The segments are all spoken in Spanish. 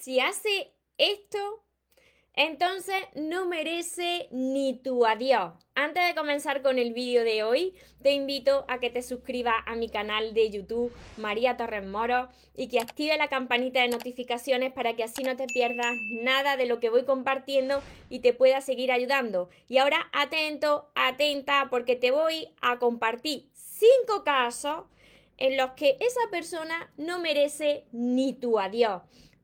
si hace esto, entonces no merece ni tu adiós. Antes de comenzar con el vídeo de hoy, te invito a que te suscribas a mi canal de YouTube María Torres Moro y que active la campanita de notificaciones para que así no te pierdas nada de lo que voy compartiendo y te pueda seguir ayudando. Y ahora atento, atenta, porque te voy a compartir cinco casos en los que esa persona no merece ni tu adiós.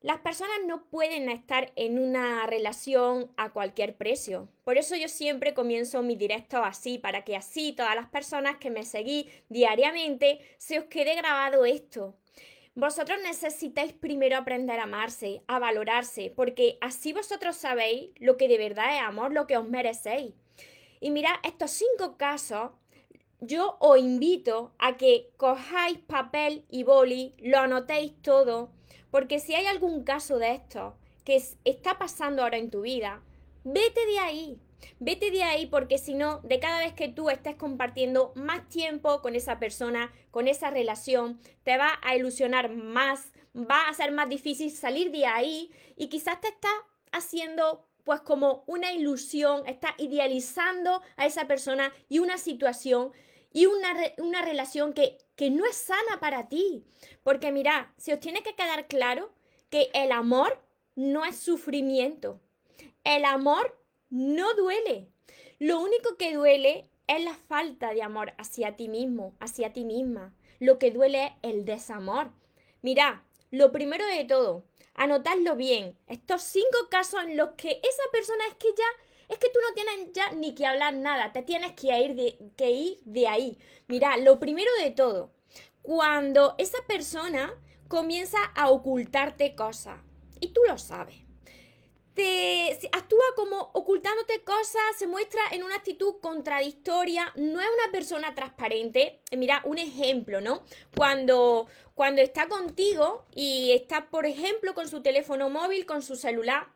las personas no pueden estar en una relación a cualquier precio. Por eso yo siempre comienzo mi directo así, para que así todas las personas que me seguís diariamente se os quede grabado esto. Vosotros necesitáis primero aprender a amarse, a valorarse, porque así vosotros sabéis lo que de verdad es amor, lo que os merecéis. Y mira, estos cinco casos, yo os invito a que cojáis papel y boli, lo anotéis todo porque si hay algún caso de esto que está pasando ahora en tu vida, vete de ahí. Vete de ahí porque si no, de cada vez que tú estés compartiendo más tiempo con esa persona, con esa relación, te va a ilusionar más, va a ser más difícil salir de ahí y quizás te está haciendo pues como una ilusión, está idealizando a esa persona y una situación y una, una relación que, que no es sana para ti. Porque mira, se os tiene que quedar claro que el amor no es sufrimiento. El amor no duele. Lo único que duele es la falta de amor hacia ti mismo, hacia ti misma. Lo que duele es el desamor. Mira, lo primero de todo, anotadlo bien. Estos cinco casos en los que esa persona es que ya es que tú no tienes ya ni que hablar nada, te tienes que ir de, ahí. Mira, lo primero de todo, cuando esa persona comienza a ocultarte cosas, y tú lo sabes, te actúa como ocultándote cosas, se muestra en una actitud contradictoria, no es una persona transparente. Mira, un ejemplo, ¿no? Cuando, cuando está contigo y está, por ejemplo, con su teléfono móvil, con su celular,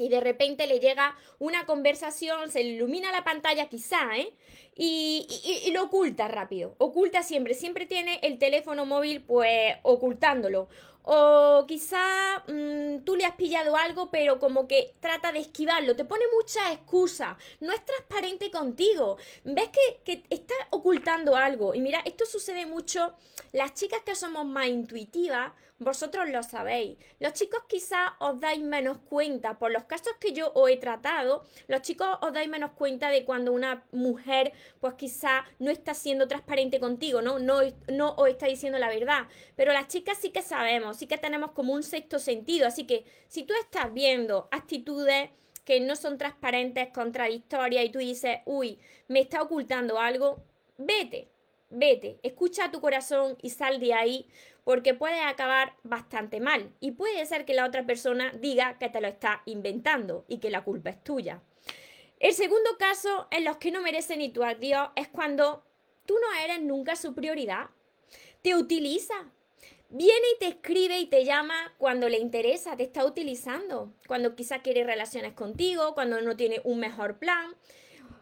y de repente le llega una conversación, se ilumina la pantalla quizá, ¿eh? Y, y, lo oculta rápido, oculta siempre, siempre tiene el teléfono móvil pues ocultándolo. O quizá mm, tú le has pillado algo, pero como que trata de esquivarlo, te pone mucha excusa, no es transparente contigo, ves que, que está ocultando algo. Y mira, esto sucede mucho, las chicas que somos más intuitivas, vosotros lo sabéis. Los chicos quizá os dais menos cuenta, por los casos que yo os he tratado, los chicos os dais menos cuenta de cuando una mujer pues quizá no está siendo transparente contigo, ¿no? No, no os está diciendo la verdad. Pero las chicas sí que sabemos, sí que tenemos como un sexto sentido. Así que si tú estás viendo actitudes que no son transparentes, contradictorias, y tú dices, uy, me está ocultando algo, vete, vete, escucha a tu corazón y sal de ahí, porque puede acabar bastante mal. Y puede ser que la otra persona diga que te lo está inventando y que la culpa es tuya. El segundo caso en los que no merece ni tu adiós es cuando tú no eres nunca su prioridad. Te utiliza. Viene y te escribe y te llama cuando le interesa, te está utilizando. Cuando quizá quiere relaciones contigo, cuando no tiene un mejor plan.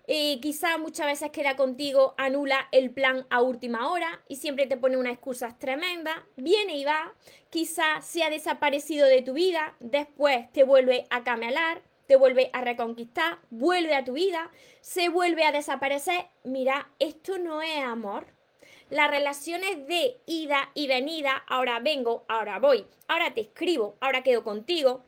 Eh, quizá muchas veces queda contigo, anula el plan a última hora y siempre te pone unas excusas tremendas, viene y va, quizá se ha desaparecido de tu vida, después te vuelve a camelar, te vuelve a reconquistar, vuelve a tu vida, se vuelve a desaparecer. Mira, esto no es amor. Las relaciones de ida y venida, ahora vengo, ahora voy, ahora te escribo, ahora quedo contigo,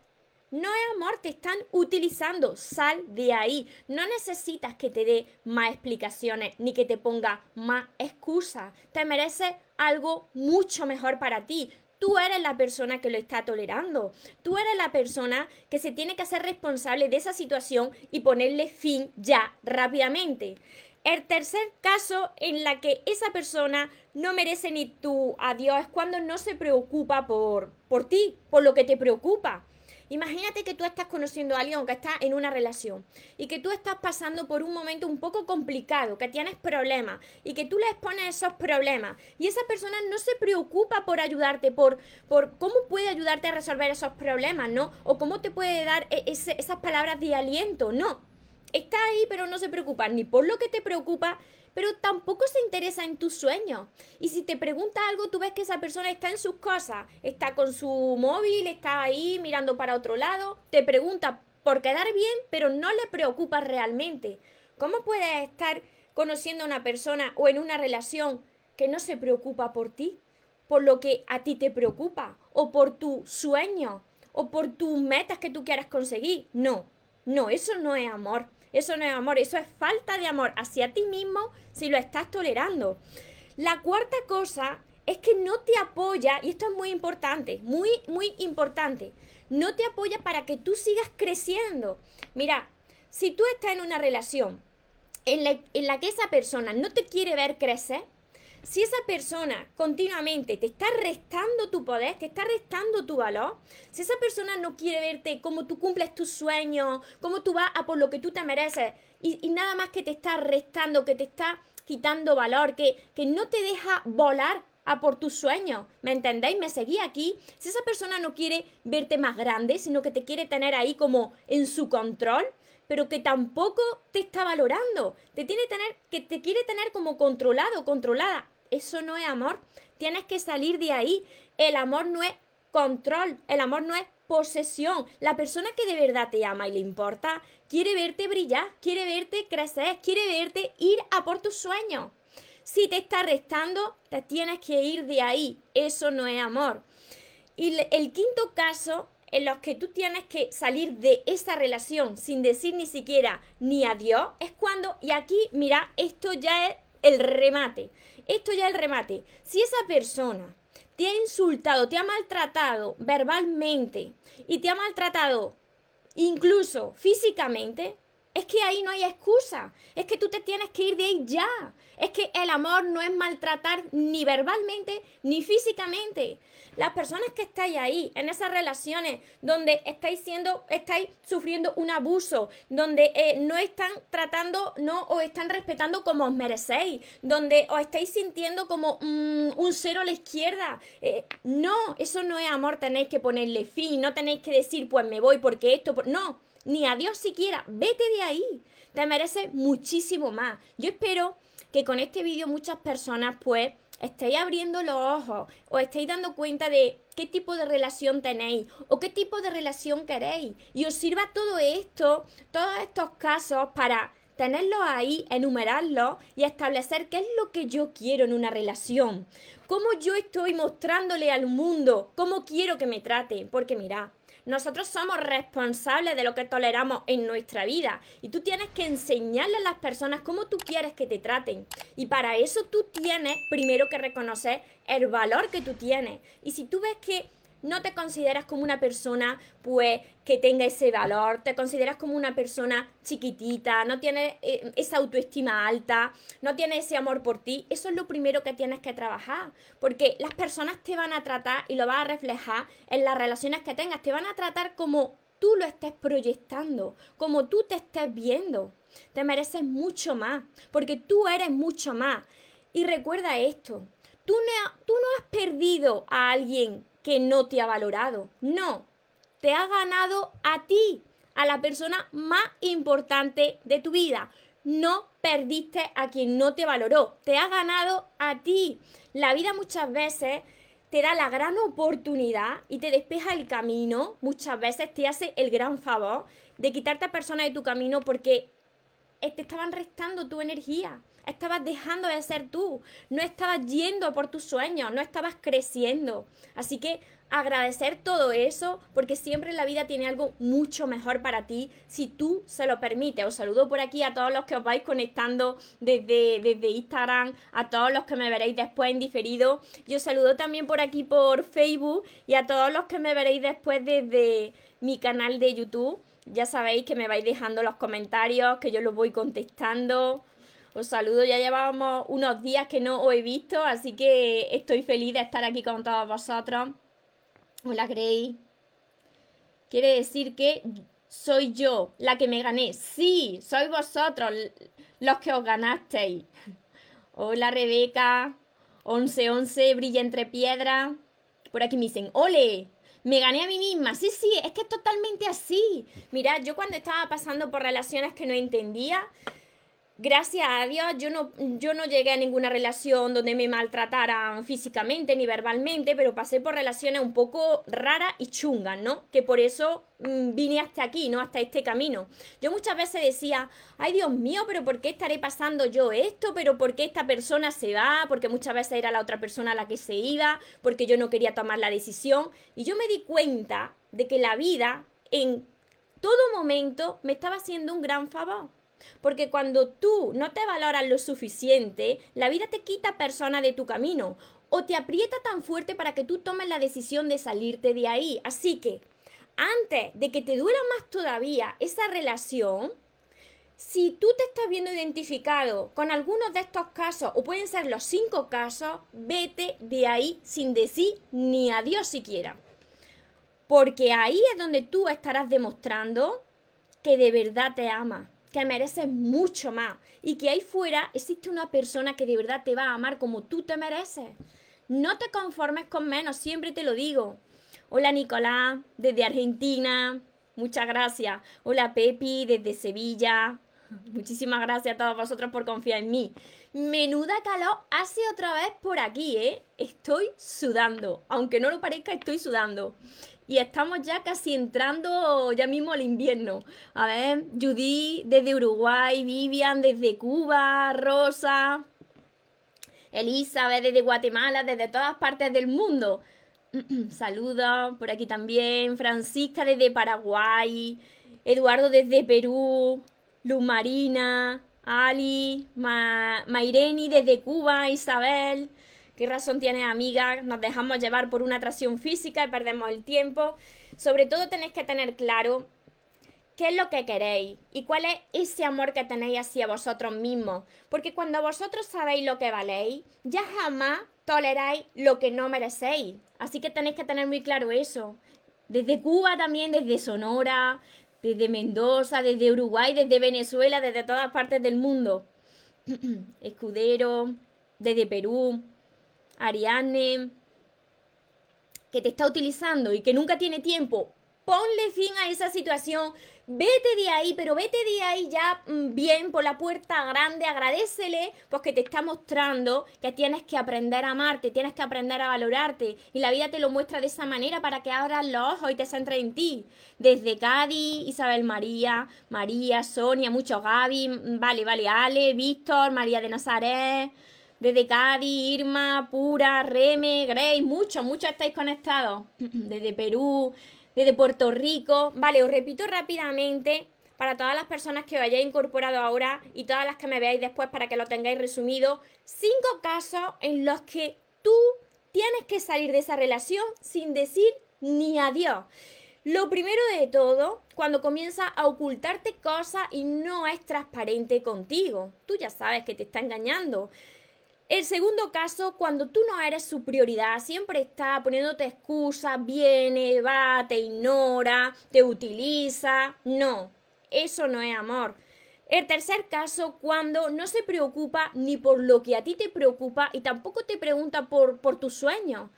no es amor, te están utilizando. Sal de ahí. No necesitas que te dé más explicaciones ni que te ponga más excusas. Te mereces algo mucho mejor para ti. Tú eres la persona que lo está tolerando. Tú eres la persona que se tiene que hacer responsable de esa situación y ponerle fin ya, rápidamente. El tercer caso en la que esa persona no merece ni tu adiós es cuando no se preocupa por, por ti, por lo que te preocupa Imagínate que tú estás conociendo a alguien que estás en una relación y que tú estás pasando por un momento un poco complicado, que tienes problemas y que tú le expones esos problemas y esa persona no se preocupa por ayudarte, por, por cómo puede ayudarte a resolver esos problemas, ¿no? O cómo te puede dar e, esas palabras de aliento, no. Está ahí, pero no se preocupa ni por lo que te preocupa, pero tampoco se interesa en tus sueños. Y si te pregunta algo, tú ves que esa persona está en sus cosas, está con su móvil, está ahí mirando para otro lado, te pregunta por quedar bien, pero no le preocupa realmente. ¿Cómo puedes estar conociendo a una persona o en una relación que no se preocupa por ti? Por lo que a ti te preocupa, o por tu sueño, o por tus metas que tú quieras conseguir. No, no, eso no es amor. Eso no es amor, eso es falta de amor hacia ti mismo si lo estás tolerando. La cuarta cosa es que no te apoya, y esto es muy importante, muy, muy importante, no te apoya para que tú sigas creciendo. Mira, si tú estás en una relación en la, en la que esa persona no te quiere ver crecer, si esa persona continuamente te está restando tu poder, te está restando tu valor, si esa persona no quiere verte como tú cumples tus sueños, como tú vas a por lo que tú te mereces, y, nada más que te está restando, que te está quitando valor, que, que no te deja volar a por tus sueños. ¿Me entendéis? Me seguí aquí. Si esa persona no quiere verte más grande, sino que te quiere tener ahí como en su control, pero que tampoco te está valorando. Te tiene tener, que te quiere tener como controlado, controlada. Eso no es amor. Tienes que salir de ahí. El amor no es control, el amor no es posesión. La persona que de verdad te ama y le importa, quiere verte brillar, quiere verte crecer, quiere verte ir a por tus sueños. Si te está restando, te tienes que ir de ahí. Eso no es amor. Y el quinto caso en los que tú tienes que salir de esa relación sin decir ni siquiera ni adiós, es cuando, y aquí, mira, esto ya es el remate, esto ya es el remate. Si esa persona te ha insultado, te ha maltratado verbalmente y te ha maltratado incluso físicamente, es que ahí no hay excusa. Es que tú te tienes que ir de ahí ya. Es que el amor no es maltratar ni verbalmente ni físicamente. Las personas que estáis ahí, en esas relaciones donde estáis siendo, estáis sufriendo un abuso, donde eh, no están tratando, no os están respetando como os merecéis, donde os estáis sintiendo como mm, un cero a la izquierda. Eh, no, eso no es amor, tenéis que ponerle fin, no tenéis que decir, pues me voy porque esto, no ni a Dios siquiera. Vete de ahí. Te mereces muchísimo más. Yo espero que con este vídeo muchas personas pues estéis abriendo los ojos o estéis dando cuenta de qué tipo de relación tenéis o qué tipo de relación queréis. Y os sirva todo esto, todos estos casos para tenerlos ahí, enumerarlos y establecer qué es lo que yo quiero en una relación. Cómo yo estoy mostrándole al mundo, cómo quiero que me trate. Porque mira, nosotros somos responsables de lo que toleramos en nuestra vida y tú tienes que enseñarle a las personas cómo tú quieres que te traten. Y para eso tú tienes primero que reconocer el valor que tú tienes. Y si tú ves que no te consideras como una persona pues que tenga ese valor, te consideras como una persona chiquitita, no tienes eh, esa autoestima alta, no tienes ese amor por ti, eso es lo primero que tienes que trabajar, porque las personas te van a tratar y lo vas a reflejar en las relaciones que tengas, te van a tratar como tú lo estés proyectando, como tú te estés viendo. Te mereces mucho más, porque tú eres mucho más. Y recuerda esto, tú tú no has perdido a alguien que no te ha valorado. No, te ha ganado a ti, a la persona más importante de tu vida. No perdiste a quien no te valoró, te ha ganado a ti. La vida muchas veces te da la gran oportunidad y te despeja el camino, muchas veces te hace el gran favor de quitarte a personas de tu camino porque te estaban restando tu energía, estabas dejando de ser tú, no estabas yendo por tus sueños, no estabas creciendo. Así que agradecer todo eso porque siempre la vida tiene algo mucho mejor para ti si tú se lo permites. Os saludo por aquí a todos los que os vais conectando desde, desde Instagram, a todos los que me veréis después en diferido. Yo saludo también por aquí por Facebook y a todos los que me veréis después desde mi canal de YouTube. Ya sabéis que me vais dejando los comentarios, que yo los voy contestando. Os saludo, ya llevábamos unos días que no os he visto, así que estoy feliz de estar aquí con todos vosotros. Hola Grey. quiere decir que soy yo la que me gané. Sí, sois vosotros los que os ganasteis. Hola Rebeca, 1111, brilla entre piedras. Por aquí me dicen, ole, me gané a mí misma. Sí, sí, es que es totalmente así. Mira, yo cuando estaba pasando por relaciones que no entendía, gracias a Dios, yo no, yo no llegué a ninguna relación donde me maltrataran físicamente ni verbalmente, pero pasé por relaciones un poco raras y chungas, ¿no? Que por eso mm, vine hasta aquí, ¿no? Hasta este camino. Yo muchas veces decía, ay Dios mío, pero ¿por qué estaré pasando yo esto? ¿Pero por qué esta persona se va? Porque muchas veces era la otra persona la que se iba, porque yo no quería tomar la decisión. Y yo me di cuenta de que la vida en todo momento me estaba haciendo un gran favor porque cuando tú no te valoras lo suficiente, la vida te quita personas de tu camino o te aprieta tan fuerte para que tú tomes la decisión de salirte de ahí. Así que, antes de que te duela más todavía esa relación, si tú te estás viendo identificado con algunos de estos casos, o pueden ser los cinco casos, vete de ahí sin decir ni adiós siquiera. Porque ahí es donde tú estarás demostrando que de verdad te ama que mereces mucho más y que ahí fuera existe una persona que de verdad te va a amar como tú te mereces. No te conformes con menos, siempre te lo digo. Hola Nicolás, desde Argentina, muchas gracias. Hola Pepi, desde Sevilla. Muchísimas gracias a todos vosotros por confiar en mí. Menuda calor hace otra vez por aquí, ¿eh? Estoy sudando. Aunque no lo parezca, estoy sudando y estamos ya casi entrando ya mismo al invierno. A ver, Judy desde Uruguay, Vivian desde Cuba, Rosa, Elizabeth desde Guatemala, desde todas partes del mundo. Saludos por aquí también, Francisca desde Paraguay, Eduardo desde Perú, Luz Marina, Ali, Maireni desde Cuba, Isabel. ¿Qué razón tienes, amiga? Nos dejamos llevar por una atracción física y perdemos el tiempo. Sobre todo tenéis que tener claro qué es lo que queréis y cuál es ese amor que tenéis hacia vosotros mismos. Porque cuando vosotros sabéis lo que valéis, ya jamás toleráis lo que no merecéis. Así que tenéis que tener muy claro eso. Desde Cuba también, desde Sonora, desde Mendoza, desde Uruguay, desde Venezuela, desde todas partes del mundo. Escudero, desde Perú, Ariane, que te está utilizando y que nunca tiene tiempo, ponle fin a esa situación, vete de ahí, pero vete de ahí ya mm, bien por la puerta grande, agradecele porque te está mostrando que tienes que aprender a amarte, tienes que aprender a valorarte y la vida te lo muestra de esa manera para que abras los ojos y te centres en ti. Desde Cádiz, Isabel María, María, Sonia, mucho Gaby, mm, vale, vale, Ale, Víctor, María de Nazaret, desde Cádiz, Irma, Pura, Reme, Grace, muchos, muchos estáis conectados. Desde Perú, desde Puerto Rico. Vale, os repito rápidamente para todas las personas que os hayáis incorporado ahora y todas las que me veáis después para que lo tengáis resumido. Cinco casos en los que tú tienes que salir de esa relación sin decir ni adiós. Lo primero de todo, cuando comienza a ocultarte cosas y no es transparente contigo. Tú ya sabes que te está engañando. El segundo caso, cuando tú no eres su prioridad, siempre está poniéndote excusas, viene, va, te ignora, te utiliza. No, eso no es amor. El tercer caso, cuando no se preocupa ni por lo que a ti te preocupa y tampoco te pregunta por, por tus sueños.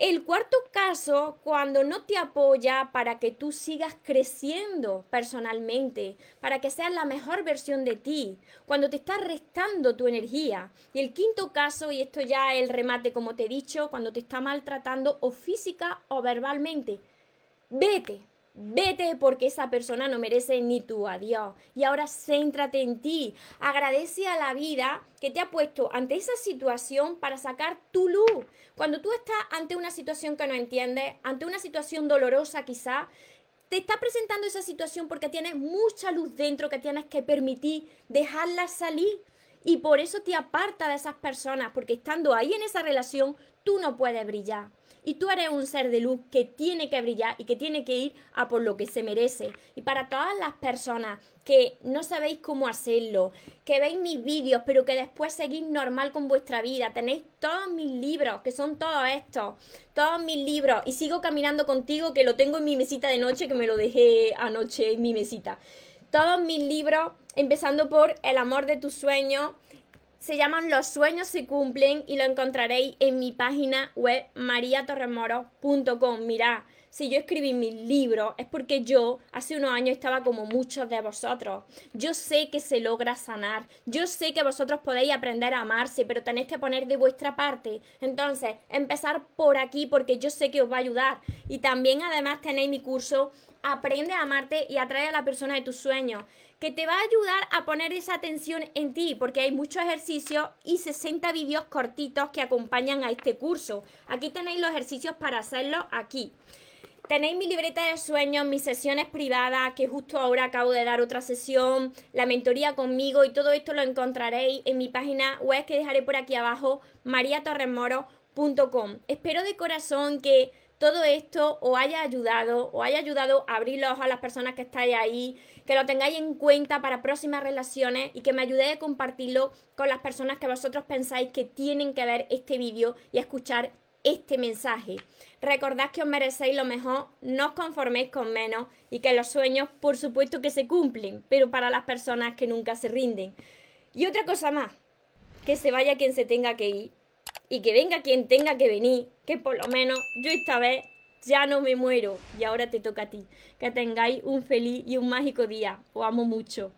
El cuarto caso, cuando no te apoya para que tú sigas creciendo personalmente, para que seas la mejor versión de ti, cuando te está restando tu energía. Y el quinto caso, y esto ya el remate como te he dicho, cuando te está maltratando o física o verbalmente. Vete, Vete porque esa persona no merece ni tu adiós. Y ahora céntrate en ti. Agradece a la vida que te ha puesto ante esa situación para sacar tu luz. Cuando tú estás ante una situación que no entiendes, ante una situación dolorosa quizá, te está presentando esa situación porque tienes mucha luz dentro que tienes que permitir dejarla salir. Y por eso te aparta de esas personas, porque estando ahí en esa relación, tú no puedes brillar. Y tú eres un ser de luz que tiene que brillar y que tiene que ir a por lo que se merece. Y para todas las personas que no sabéis cómo hacerlo, que veis mis vídeos, pero que después seguís normal con vuestra vida, tenéis todos mis libros, que son todos estos, todos mis libros, y sigo caminando contigo, que lo tengo en mi mesita de noche, que me lo dejé anoche en mi mesita. Todos mis libros, empezando por El amor de tus sueños, se llaman Los sueños se cumplen y lo encontraréis en mi página web mariatorremoro.com. Mirad, si yo escribí mis libros es porque yo hace unos años estaba como muchos de vosotros. Yo sé que se logra sanar. Yo sé que vosotros podéis aprender a amarse, pero tenéis que poner de vuestra parte. Entonces, empezar por aquí porque yo sé que os va a ayudar. Y también además tenéis mi curso Aprende a amarte y atrae a la persona de tus sueños que te va a ayudar a poner esa atención en ti, porque hay muchos ejercicios y 60 vídeos cortitos que acompañan a este curso. Aquí tenéis los ejercicios para hacerlo aquí. Tenéis mi libreta de sueños, mis sesiones privadas, que justo ahora acabo de dar otra sesión, la mentoría conmigo y todo esto lo encontraréis en mi página web que dejaré por aquí abajo, mariatorremoro.com. Espero de corazón que todo esto os haya ayudado, os haya ayudado a abrir los ojos a las personas que estáis ahí, que lo tengáis en cuenta para próximas relaciones y que me ayudéis a compartirlo con las personas que vosotros pensáis que tienen que ver este vídeo y escuchar este mensaje. Recordad que os merecéis lo mejor, no os conforméis con menos y que los sueños, por supuesto que se cumplen, pero para las personas que nunca se rinden. Y otra cosa más, que se vaya quien se tenga que ir y que venga quien tenga que venir, que por lo menos yo esta vez ya no me muero y ahora te toca a ti. Que tengáis un feliz y un mágico día. Os amo mucho.